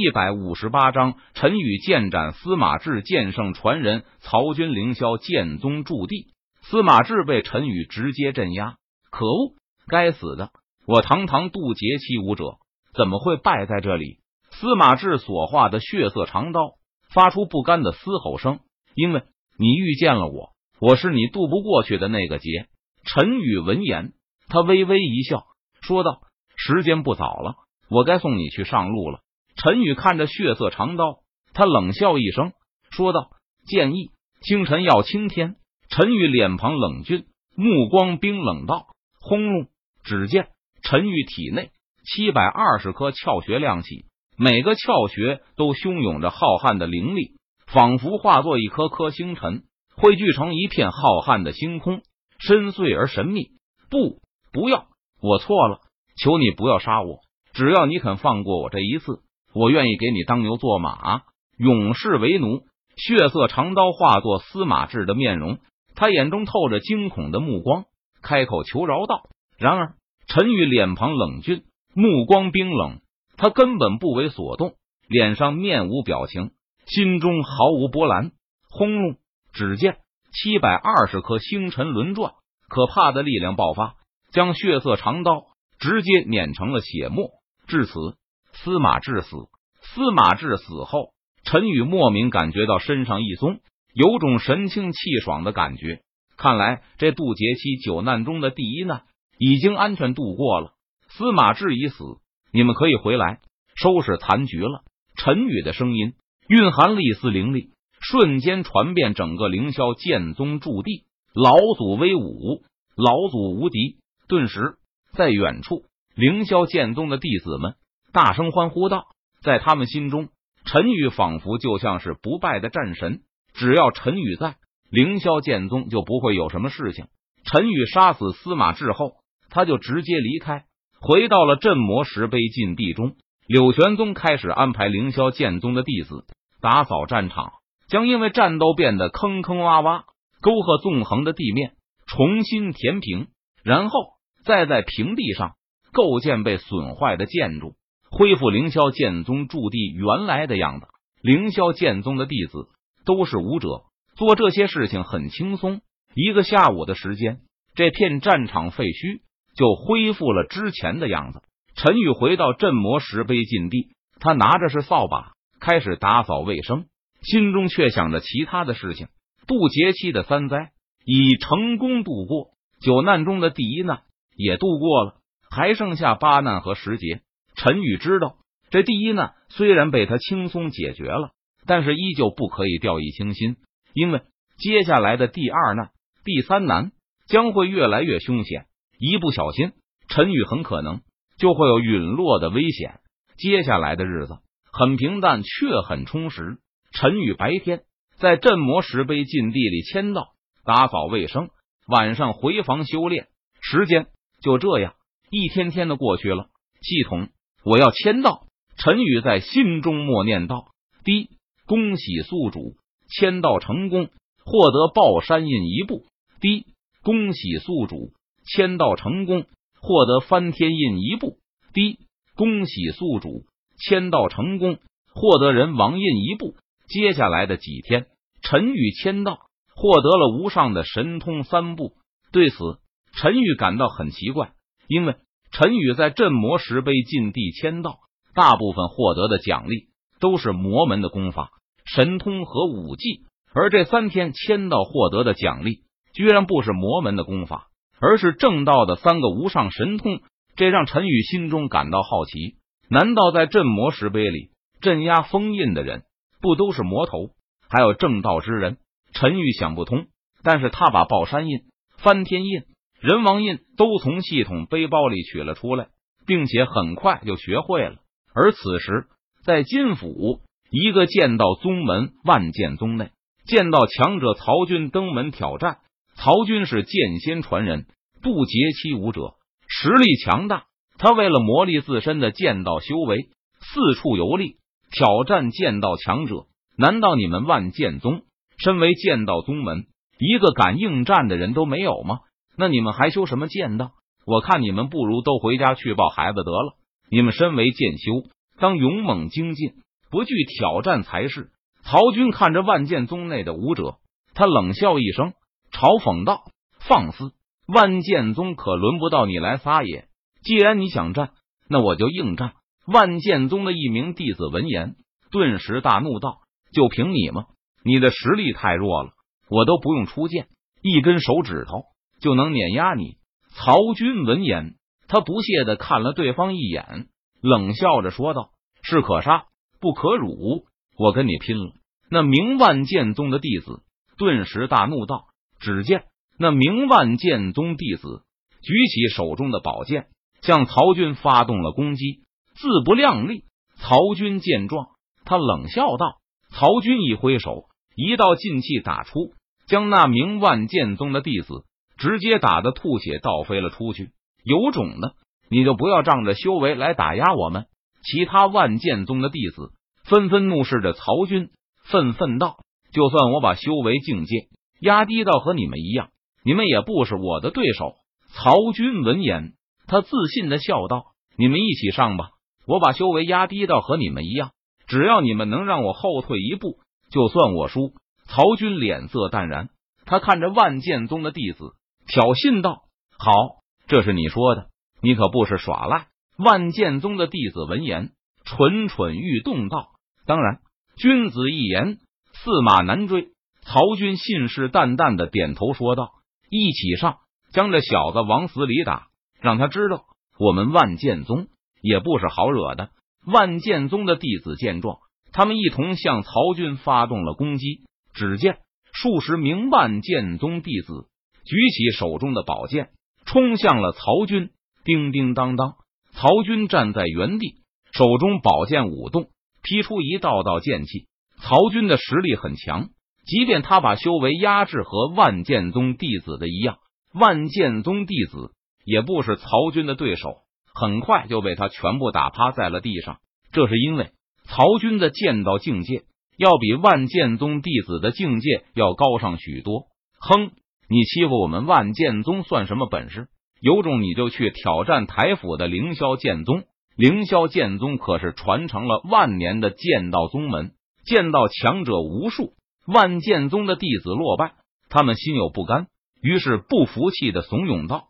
一百五十八章，陈宇剑斩司马志，剑圣传人，曹军凌霄剑宗驻地。司马志被陈宇直接镇压，可恶！该死的！我堂堂渡劫七武者，怎么会败在这里？司马志所化的血色长刀发出不甘的嘶吼声，因为你遇见了我，我是你渡不过去的那个劫。陈宇闻言，他微微一笑，说道：“时间不早了，我该送你去上路了。”陈宇看着血色长刀，他冷笑一声，说道：“建议清晨要青天。”陈宇脸庞冷峻，目光冰冷道：“轰隆！”只见陈宇体内七百二十颗窍穴亮起，每个窍穴都汹涌着浩瀚的灵力，仿佛化作一颗颗星辰，汇聚成一片浩瀚的星空，深邃而神秘。不，不要！我错了，求你不要杀我！只要你肯放过我这一次，我愿意给你当牛做马，永世为奴。血色长刀化作司马志的面容。他眼中透着惊恐的目光，开口求饶道：“然而，陈宇脸庞冷峻，目光冰冷，他根本不为所动，脸上面无表情，心中毫无波澜。”轰隆！只见七百二十颗星辰轮转，可怕的力量爆发，将血色长刀直接碾成了血沫。至此，司马志死。司马志死后，陈宇莫名感觉到身上一松。有种神清气爽的感觉，看来这渡劫期九难中的第一难已经安全度过了。司马志已死，你们可以回来收拾残局了。陈宇的声音蕴含了一丝灵力，瞬间传遍整个凌霄剑宗驻地。老祖威武，老祖无敌！顿时，在远处凌霄剑宗的弟子们大声欢呼道：“在他们心中，陈宇仿佛就像是不败的战神。”只要陈宇在，凌霄剑宗就不会有什么事情。陈宇杀死司马志后，他就直接离开，回到了镇魔石碑禁地中。柳玄宗开始安排凌霄剑宗的弟子打扫战场，将因为战斗变得坑坑洼洼、沟壑纵横的地面重新填平，然后再在平地上构建被损坏的建筑，恢复凌霄剑宗驻地原来的样子。凌霄剑宗的弟子。都是武者，做这些事情很轻松。一个下午的时间，这片战场废墟就恢复了之前的样子。陈宇回到镇魔石碑禁地，他拿着是扫把，开始打扫卫生，心中却想着其他的事情。渡劫期的三灾已成功度过，九难中的第一难也度过了，还剩下八难和十劫。陈宇知道，这第一难虽然被他轻松解决了。但是依旧不可以掉以轻心，因为接下来的第二难、第三难将会越来越凶险，一不小心，陈宇很可能就会有陨落的危险。接下来的日子很平淡，却很充实。陈宇白天在镇魔石碑禁地里签到、打扫卫生，晚上回房修炼。时间就这样一天天的过去了。系统，我要签到。陈宇在心中默念道：“第。”恭喜宿主签到成功，获得报山印一部。第恭喜宿主签到成功，获得翻天印一部。第恭喜宿主签到成功，获得人王印一部。接下来的几天，陈宇签到获得了无上的神通三部。对此，陈宇感到很奇怪，因为陈宇在镇魔石碑禁地签到，大部分获得的奖励都是魔门的功法。神通和武技，而这三天签到获得的奖励，居然不是魔门的功法，而是正道的三个无上神通。这让陈宇心中感到好奇：难道在镇魔石碑里镇压封印的人，不都是魔头，还有正道之人？陈宇想不通。但是他把爆山印、翻天印、人王印都从系统背包里取了出来，并且很快就学会了。而此时，在金府。一个剑道宗门万剑宗内，剑道强者曹军登门挑战。曹军是剑仙传人，渡劫期武者，实力强大。他为了磨砺自身的剑道修为，四处游历，挑战剑道强者。难道你们万剑宗身为剑道宗门，一个敢应战的人都没有吗？那你们还修什么剑道？我看你们不如都回家去抱孩子得了。你们身为剑修，当勇猛精进。不惧挑战才是。曹军看着万剑宗内的武者，他冷笑一声，嘲讽道：“放肆！万剑宗可轮不到你来撒野。既然你想战，那我就应战。”万剑宗的一名弟子闻言，顿时大怒道：“就凭你吗？你的实力太弱了，我都不用出剑，一根手指头就能碾压你。”曹军闻言，他不屑的看了对方一眼，冷笑着说道：“士可杀，不可辱。我跟你拼了！”那名万剑宗的弟子顿时大怒道：“只见那名万剑宗弟子举起手中的宝剑，向曹军发动了攻击，自不量力。”曹军见状，他冷笑道：“曹军一挥手，一道劲气打出，将那名万剑宗的弟子直接打得吐血倒飞了出去。有种的，你就不要仗着修为来打压我们！”其他万剑宗的弟子纷纷怒视着曹军。愤愤道：“就算我把修为境界压低到和你们一样，你们也不是我的对手。”曹军闻言，他自信的笑道：“你们一起上吧，我把修为压低到和你们一样，只要你们能让我后退一步，就算我输。”曹军脸色淡然，他看着万剑宗的弟子，挑衅道：“好，这是你说的，你可不是耍赖。”万剑宗的弟子闻言，蠢蠢欲动道：“当然。”君子一言，驷马难追。曹军信誓旦旦的点头说道：“一起上，将这小子往死里打，让他知道我们万剑宗也不是好惹的。”万剑宗的弟子见状，他们一同向曹军发动了攻击。只见数十名万剑宗弟子举起手中的宝剑，冲向了曹军。叮叮当当，曹军站在原地，手中宝剑舞动。劈出一道道剑气，曹军的实力很强，即便他把修为压制和万剑宗弟子的一样，万剑宗弟子也不是曹军的对手，很快就被他全部打趴在了地上。这是因为曹军的剑道境界要比万剑宗弟子的境界要高上许多。哼，你欺负我们万剑宗算什么本事？有种你就去挑战台府的凌霄剑宗。凌霄剑宗可是传承了万年的剑道宗门，剑道强者无数。万剑宗的弟子落败，他们心有不甘，于是不服气的怂恿道：“